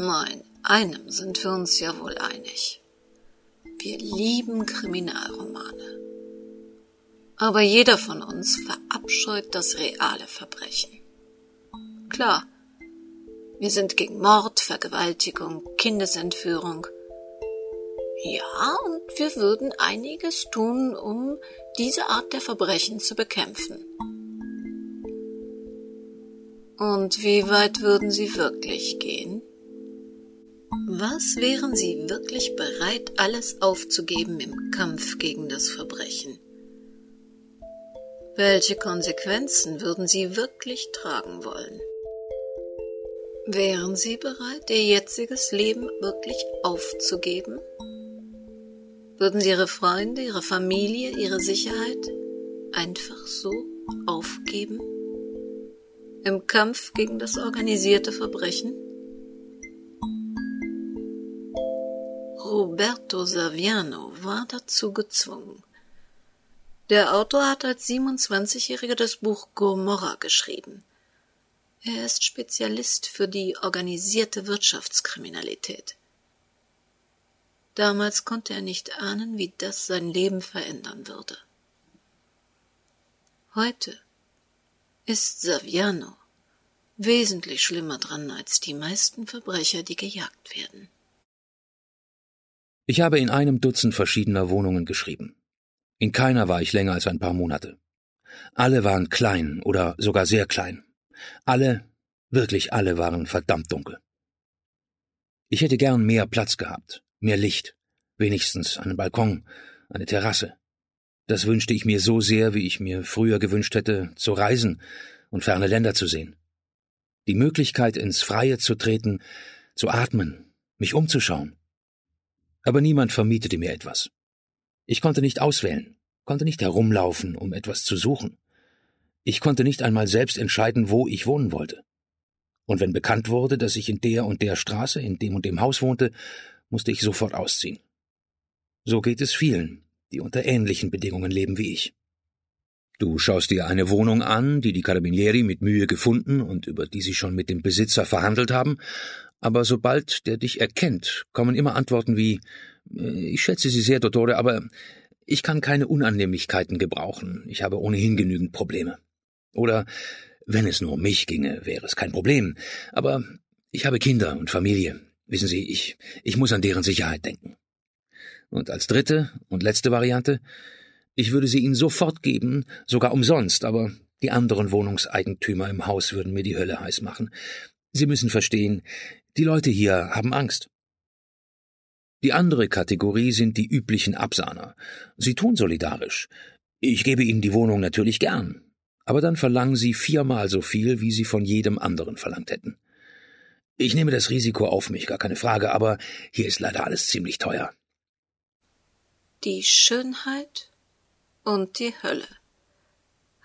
Nein, einem sind wir uns ja wohl einig. Wir lieben Kriminalromane. Aber jeder von uns verabscheut das reale Verbrechen. Klar, wir sind gegen Mord, Vergewaltigung, Kindesentführung. Ja, und wir würden einiges tun, um diese Art der Verbrechen zu bekämpfen. Und wie weit würden Sie wirklich gehen? Was wären Sie wirklich bereit, alles aufzugeben im Kampf gegen das Verbrechen? Welche Konsequenzen würden Sie wirklich tragen wollen? Wären Sie bereit, Ihr jetziges Leben wirklich aufzugeben? Würden Sie Ihre Freunde, Ihre Familie, Ihre Sicherheit einfach so aufgeben? Im Kampf gegen das organisierte Verbrechen? Roberto Saviano war dazu gezwungen. Der Autor hat als 27-Jähriger das Buch Gomorra geschrieben. Er ist Spezialist für die organisierte Wirtschaftskriminalität. Damals konnte er nicht ahnen, wie das sein Leben verändern würde. Heute ist Saviano wesentlich schlimmer dran als die meisten Verbrecher, die gejagt werden. Ich habe in einem Dutzend verschiedener Wohnungen geschrieben. In keiner war ich länger als ein paar Monate. Alle waren klein oder sogar sehr klein. Alle, wirklich alle waren verdammt dunkel. Ich hätte gern mehr Platz gehabt, mehr Licht, wenigstens einen Balkon, eine Terrasse. Das wünschte ich mir so sehr, wie ich mir früher gewünscht hätte, zu reisen und ferne Länder zu sehen. Die Möglichkeit, ins Freie zu treten, zu atmen, mich umzuschauen. Aber niemand vermietete mir etwas. Ich konnte nicht auswählen, konnte nicht herumlaufen, um etwas zu suchen. Ich konnte nicht einmal selbst entscheiden, wo ich wohnen wollte. Und wenn bekannt wurde, dass ich in der und der Straße, in dem und dem Haus wohnte, musste ich sofort ausziehen. So geht es vielen, die unter ähnlichen Bedingungen leben wie ich. Du schaust dir eine Wohnung an, die die Carabinieri mit Mühe gefunden und über die sie schon mit dem Besitzer verhandelt haben, aber sobald der dich erkennt, kommen immer Antworten wie äh, Ich schätze Sie sehr, Dottore, aber ich kann keine Unannehmlichkeiten gebrauchen, ich habe ohnehin genügend Probleme. Oder wenn es nur um mich ginge, wäre es kein Problem. Aber ich habe Kinder und Familie. Wissen Sie, ich, ich muss an deren Sicherheit denken. Und als dritte und letzte Variante, ich würde sie Ihnen sofort geben, sogar umsonst, aber die anderen Wohnungseigentümer im Haus würden mir die Hölle heiß machen. Sie müssen verstehen, die Leute hier haben Angst. Die andere Kategorie sind die üblichen Absahner. Sie tun solidarisch. Ich gebe Ihnen die Wohnung natürlich gern, aber dann verlangen sie viermal so viel, wie sie von jedem anderen verlangt hätten. Ich nehme das Risiko auf mich, gar keine Frage, aber hier ist leider alles ziemlich teuer. Die Schönheit und die Hölle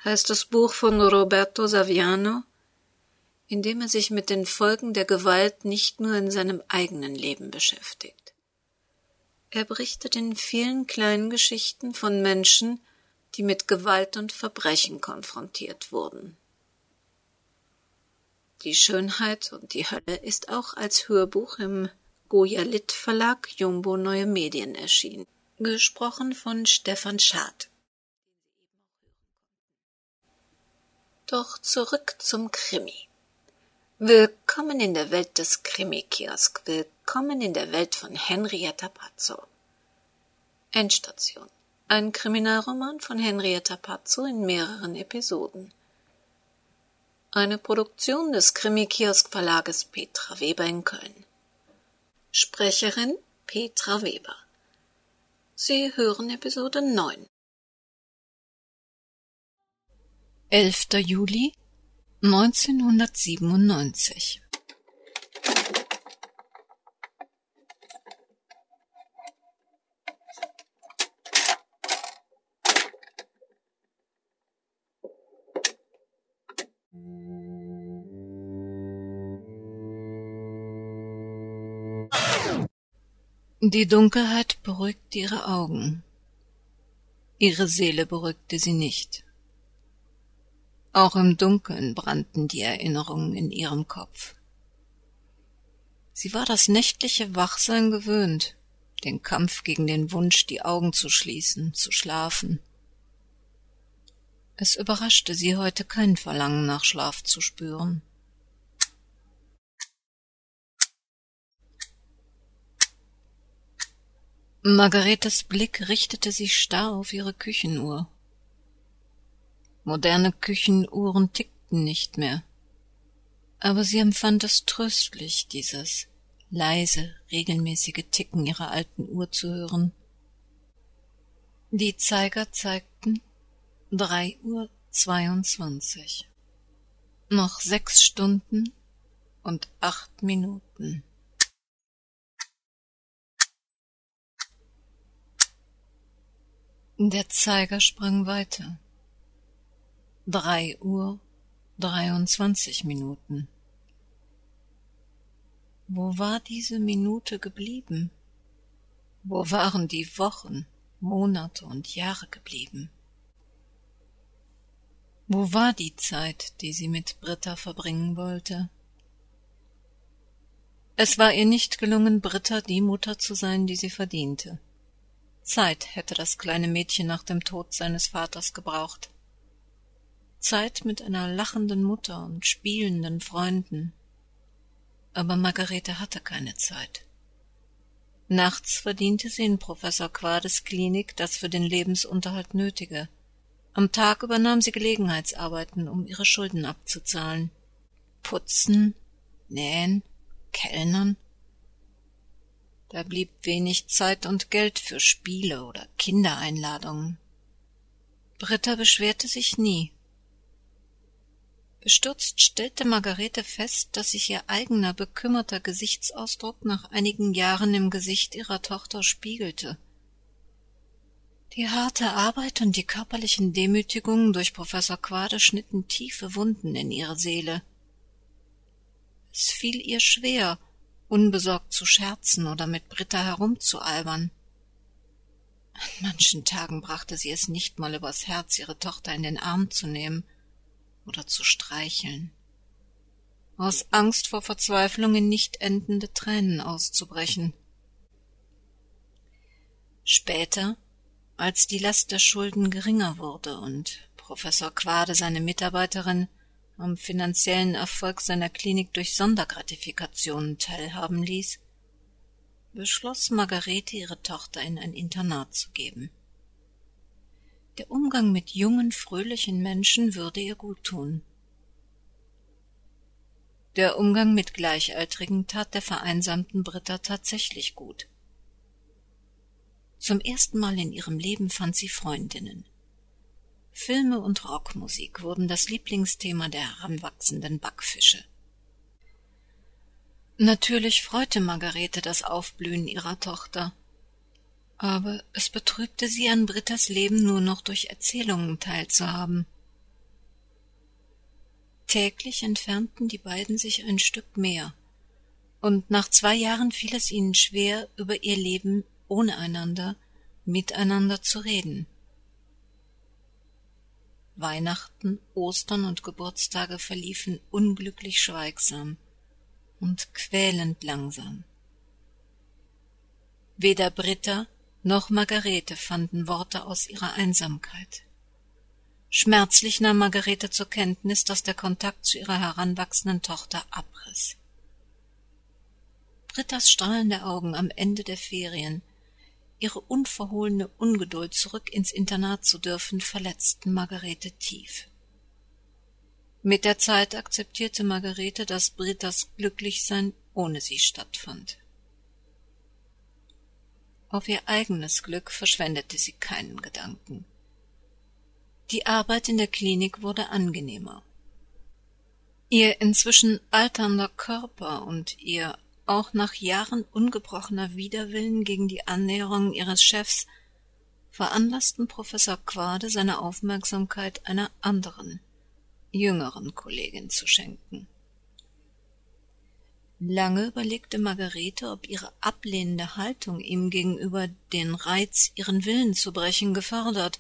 heißt das Buch von Roberto Saviano, in dem er sich mit den Folgen der Gewalt nicht nur in seinem eigenen Leben beschäftigt. Er berichtet in vielen kleinen Geschichten von Menschen, die mit Gewalt und Verbrechen konfrontiert wurden. Die Schönheit und die Hölle ist auch als Hörbuch im Goya Litt Verlag Jumbo Neue Medien erschienen, gesprochen von Stefan Schad. Doch zurück zum Krimi. Willkommen in der Welt des Krimi-Kiosk, willkommen in der Welt von Henrietta Pazzo. Endstation. Ein Kriminalroman von Henrietta Pazzo in mehreren Episoden. Eine Produktion des Krimi-Kiosk-Verlages Petra Weber in Köln. Sprecherin Petra Weber. Sie hören Episode 9. 11. Juli 1997 Die Dunkelheit beruhigte ihre Augen. Ihre Seele beruhigte sie nicht. Auch im Dunkeln brannten die Erinnerungen in ihrem Kopf. Sie war das nächtliche Wachsein gewöhnt, den Kampf gegen den Wunsch, die Augen zu schließen, zu schlafen. Es überraschte sie heute kein Verlangen nach Schlaf zu spüren. Margaretes Blick richtete sich starr auf ihre Küchenuhr. Moderne Küchenuhren tickten nicht mehr, aber sie empfand es tröstlich, dieses leise, regelmäßige Ticken ihrer alten Uhr zu hören. Die Zeiger zeigten drei Uhr zweiundzwanzig. Noch sechs Stunden und acht Minuten. Der Zeiger sprang weiter. Drei Uhr dreiundzwanzig Minuten. Wo war diese Minute geblieben? Wo waren die Wochen, Monate und Jahre geblieben? Wo war die Zeit, die sie mit Britta verbringen wollte? Es war ihr nicht gelungen, Britta die Mutter zu sein, die sie verdiente. Zeit hätte das kleine Mädchen nach dem Tod seines Vaters gebraucht. Zeit mit einer lachenden Mutter und spielenden Freunden. Aber Margarete hatte keine Zeit. Nachts verdiente sie in Professor Quades Klinik das für den Lebensunterhalt Nötige. Am Tag übernahm sie Gelegenheitsarbeiten, um ihre Schulden abzuzahlen. Putzen, nähen, kellnern, da blieb wenig Zeit und Geld für Spiele oder Kindereinladungen. Britta beschwerte sich nie. Bestürzt stellte Margarete fest, dass sich ihr eigener bekümmerter Gesichtsausdruck nach einigen Jahren im Gesicht ihrer Tochter spiegelte. Die harte Arbeit und die körperlichen Demütigungen durch Professor Quade schnitten tiefe Wunden in ihre Seele. Es fiel ihr schwer, unbesorgt zu scherzen oder mit Britta herumzualbern. An manchen Tagen brachte sie es nicht mal übers Herz, ihre Tochter in den Arm zu nehmen oder zu streicheln. Aus Angst vor Verzweiflung in nicht endende Tränen auszubrechen. Später, als die Last der Schulden geringer wurde und Professor Quade seine Mitarbeiterin am finanziellen Erfolg seiner Klinik durch Sondergratifikationen teilhaben ließ, beschloss Margarete ihre Tochter in ein Internat zu geben. Der Umgang mit jungen, fröhlichen Menschen würde ihr gut tun. Der Umgang mit Gleichaltrigen tat der vereinsamten Britta tatsächlich gut. Zum ersten Mal in ihrem Leben fand sie Freundinnen. Filme und Rockmusik wurden das Lieblingsthema der heranwachsenden Backfische. Natürlich freute Margarete das Aufblühen ihrer Tochter, aber es betrübte sie, an Brittas Leben nur noch durch Erzählungen teilzuhaben. Täglich entfernten die beiden sich ein Stück mehr, und nach zwei Jahren fiel es ihnen schwer, über ihr Leben ohne einander miteinander zu reden. Weihnachten, Ostern und Geburtstage verliefen unglücklich schweigsam und quälend langsam. Weder Britta noch Margarete fanden Worte aus ihrer Einsamkeit. Schmerzlich nahm Margarete zur Kenntnis, dass der Kontakt zu ihrer heranwachsenden Tochter abriss. Brittas strahlende Augen am Ende der Ferien ihre unverhohlene Ungeduld, zurück ins Internat zu dürfen, verletzten Margarete tief. Mit der Zeit akzeptierte Margarete, dass Brittas Glücklichsein ohne sie stattfand. Auf ihr eigenes Glück verschwendete sie keinen Gedanken. Die Arbeit in der Klinik wurde angenehmer. Ihr inzwischen alternder Körper und ihr auch nach Jahren ungebrochener Widerwillen gegen die Annäherung ihres Chefs veranlassten Professor Quade seine Aufmerksamkeit einer anderen, jüngeren Kollegin zu schenken. Lange überlegte Margarete, ob ihre ablehnende Haltung ihm gegenüber den Reiz, ihren Willen zu brechen, gefördert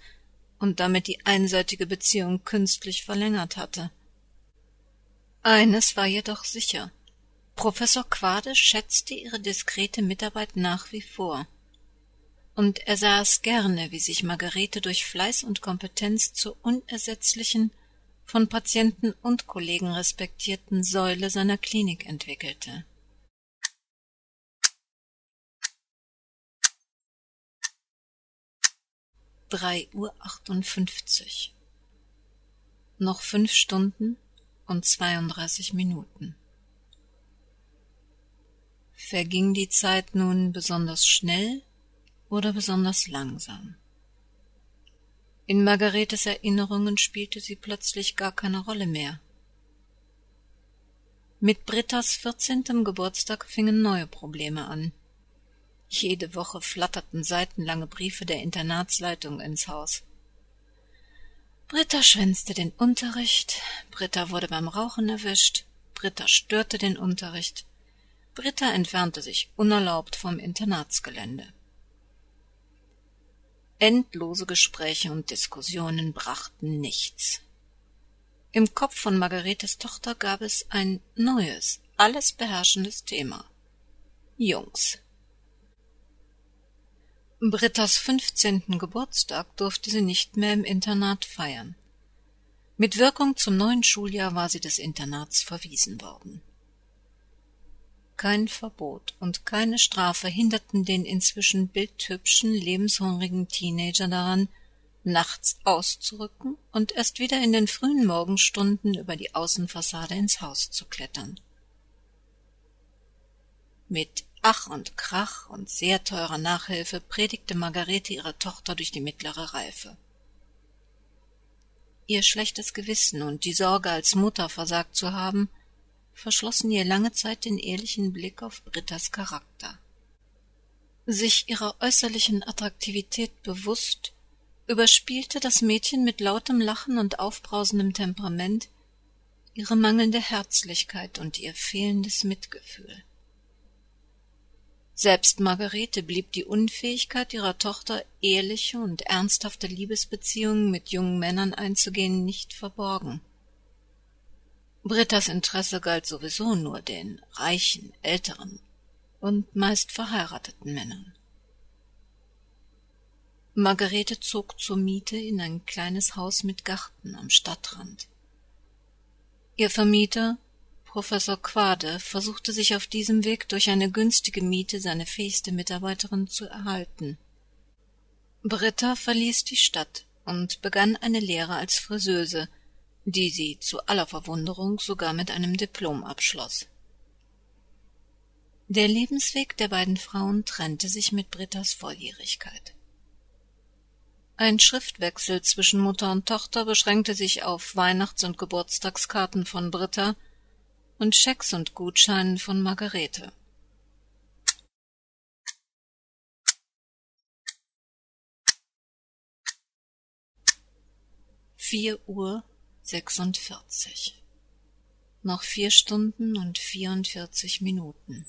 und damit die einseitige Beziehung künstlich verlängert hatte. Eines war jedoch sicher Professor Quade schätzte ihre diskrete Mitarbeit nach wie vor. Und er sah es gerne, wie sich Margarete durch Fleiß und Kompetenz zur unersetzlichen, von Patienten und Kollegen respektierten Säule seiner Klinik entwickelte. Drei Uhr achtundfünfzig. Noch fünf Stunden und zweiunddreißig Minuten. Verging die Zeit nun besonders schnell oder besonders langsam? In Margaretes Erinnerungen spielte sie plötzlich gar keine Rolle mehr. Mit Brittas vierzehntem Geburtstag fingen neue Probleme an. Jede Woche flatterten seitenlange Briefe der Internatsleitung ins Haus. Britta schwänzte den Unterricht, Britta wurde beim Rauchen erwischt, Britta störte den Unterricht, Britta entfernte sich unerlaubt vom Internatsgelände. Endlose Gespräche und Diskussionen brachten nichts. Im Kopf von Margaretes Tochter gab es ein neues, alles beherrschendes Thema. Jungs. Brittas fünfzehnten Geburtstag durfte sie nicht mehr im Internat feiern. Mit Wirkung zum neuen Schuljahr war sie des Internats verwiesen worden. Kein Verbot und keine Strafe hinderten den inzwischen bildhübschen, lebenshungrigen Teenager daran, nachts auszurücken und erst wieder in den frühen Morgenstunden über die Außenfassade ins Haus zu klettern. Mit Ach und Krach und sehr teurer Nachhilfe predigte Margarete ihre Tochter durch die mittlere Reife. Ihr schlechtes Gewissen und die Sorge, als Mutter versagt zu haben, verschlossen ihr lange Zeit den ehrlichen Blick auf Brittas Charakter. Sich ihrer äußerlichen Attraktivität bewusst, überspielte das Mädchen mit lautem Lachen und aufbrausendem Temperament ihre mangelnde Herzlichkeit und ihr fehlendes Mitgefühl. Selbst Margarete blieb die Unfähigkeit ihrer Tochter, ehrliche und ernsthafte Liebesbeziehungen mit jungen Männern einzugehen, nicht verborgen. Brittas Interesse galt sowieso nur den reichen, älteren und meist verheirateten Männern. Margarete zog zur Miete in ein kleines Haus mit Garten am Stadtrand. Ihr Vermieter, Professor Quade, versuchte sich auf diesem Weg durch eine günstige Miete seine fähigste Mitarbeiterin zu erhalten. Britta verließ die Stadt und begann eine Lehre als Friseuse, die sie zu aller Verwunderung sogar mit einem Diplom abschloss. Der Lebensweg der beiden Frauen trennte sich mit Brittas Volljährigkeit. Ein Schriftwechsel zwischen Mutter und Tochter beschränkte sich auf Weihnachts- und Geburtstagskarten von Britta und Schecks und Gutscheinen von Margarete. Vier Uhr sechsundvierzig. Noch vier Stunden und vierundvierzig Minuten.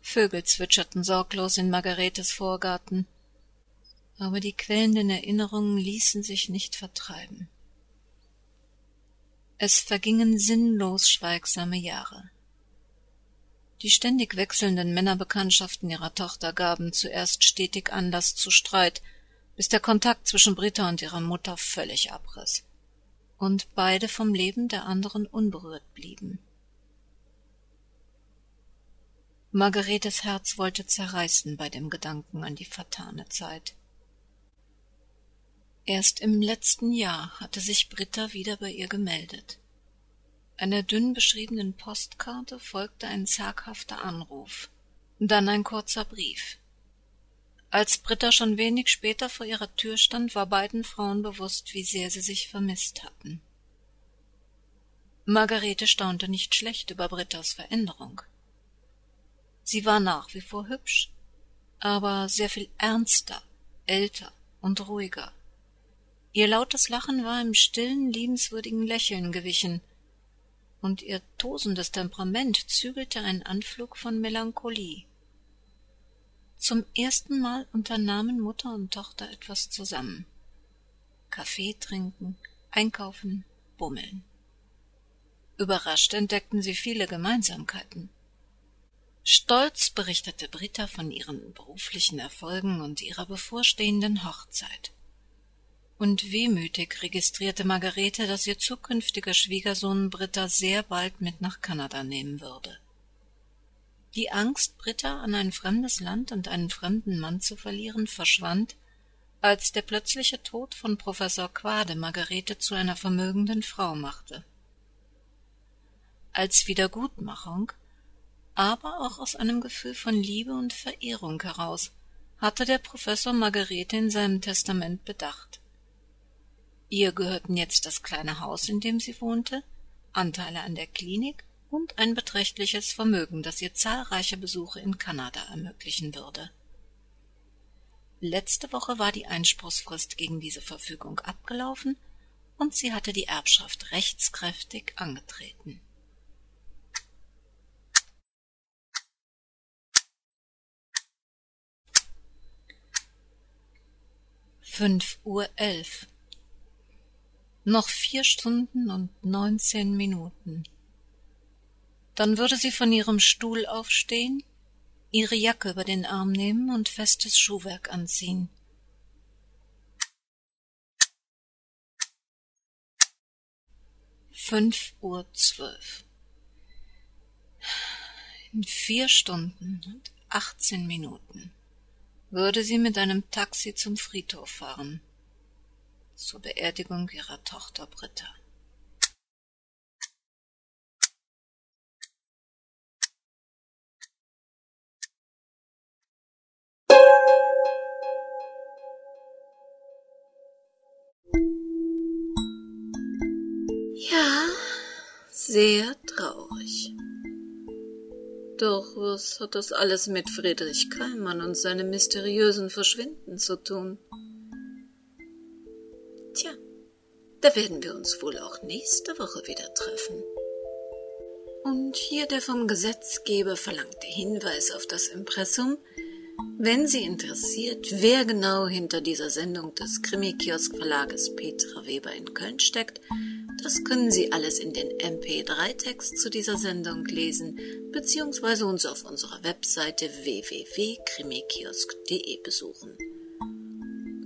Vögel zwitscherten sorglos in Margaretes Vorgarten, aber die quellenden Erinnerungen ließen sich nicht vertreiben. Es vergingen sinnlos schweigsame Jahre. Die ständig wechselnden Männerbekanntschaften ihrer Tochter gaben zuerst stetig Anlass zu Streit, bis der Kontakt zwischen Britta und ihrer Mutter völlig abriss und beide vom Leben der anderen unberührt blieben. Margaretes Herz wollte zerreißen bei dem Gedanken an die vertane Zeit. Erst im letzten Jahr hatte sich Britta wieder bei ihr gemeldet. Einer dünn beschriebenen Postkarte folgte ein zaghafter Anruf, dann ein kurzer Brief. Als Britta schon wenig später vor ihrer Tür stand, war beiden Frauen bewusst, wie sehr sie sich vermisst hatten. Margarete staunte nicht schlecht über Brittas Veränderung. Sie war nach wie vor hübsch, aber sehr viel ernster, älter und ruhiger. Ihr lautes Lachen war im stillen, liebenswürdigen Lächeln gewichen, und ihr tosendes Temperament zügelte einen Anflug von Melancholie. Zum ersten Mal unternahmen Mutter und Tochter etwas zusammen. Kaffee trinken, einkaufen, bummeln. Überrascht entdeckten sie viele Gemeinsamkeiten. Stolz berichtete Britta von ihren beruflichen Erfolgen und ihrer bevorstehenden Hochzeit. Und wehmütig registrierte Margarete, dass ihr zukünftiger Schwiegersohn Britta sehr bald mit nach Kanada nehmen würde. Die Angst, Britta an ein fremdes Land und einen fremden Mann zu verlieren, verschwand, als der plötzliche Tod von Professor Quade Margarete zu einer vermögenden Frau machte. Als Wiedergutmachung, aber auch aus einem Gefühl von Liebe und Verehrung heraus, hatte der Professor Margarete in seinem Testament bedacht. Ihr gehörten jetzt das kleine Haus, in dem sie wohnte, Anteile an der Klinik und ein beträchtliches Vermögen, das ihr zahlreiche Besuche in Kanada ermöglichen würde. Letzte Woche war die Einspruchsfrist gegen diese Verfügung abgelaufen und sie hatte die Erbschaft rechtskräftig angetreten. Fünf Uhr elf. Noch vier Stunden und neunzehn Minuten. Dann würde sie von ihrem Stuhl aufstehen, ihre Jacke über den Arm nehmen und festes Schuhwerk anziehen. Fünf Uhr zwölf. In vier Stunden und achtzehn Minuten würde sie mit einem Taxi zum Friedhof fahren, zur Beerdigung ihrer Tochter Britta. Ja, sehr traurig. Doch was hat das alles mit Friedrich Keimann und seinem mysteriösen Verschwinden zu tun? Da werden wir uns wohl auch nächste Woche wieder treffen. Und hier der vom Gesetzgeber verlangte Hinweis auf das Impressum, wenn Sie interessiert, wer genau hinter dieser Sendung des Krimi-Kiosk-Verlages Petra Weber in Köln steckt, das können Sie alles in den MP3-Text zu dieser Sendung lesen, beziehungsweise uns auf unserer Webseite www.krimikiosk.de besuchen.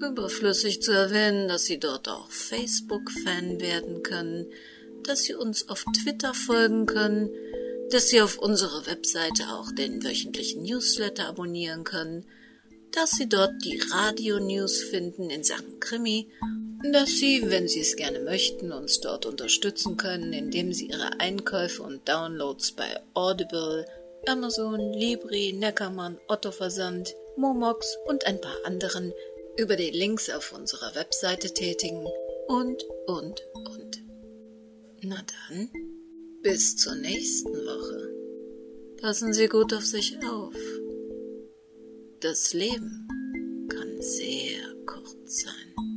Überflüssig zu erwähnen, dass Sie dort auch Facebook-Fan werden können, dass Sie uns auf Twitter folgen können, dass Sie auf unserer Webseite auch den wöchentlichen Newsletter abonnieren können, dass Sie dort die Radio-News finden in Sachen Krimi dass Sie, wenn Sie es gerne möchten, uns dort unterstützen können, indem Sie Ihre Einkäufe und Downloads bei Audible, Amazon, Libri, Neckermann, Otto Versand, Momox und ein paar anderen über die Links auf unserer Webseite tätigen und, und, und. Na dann, bis zur nächsten Woche. Passen Sie gut auf sich auf. Das Leben kann sehr kurz sein.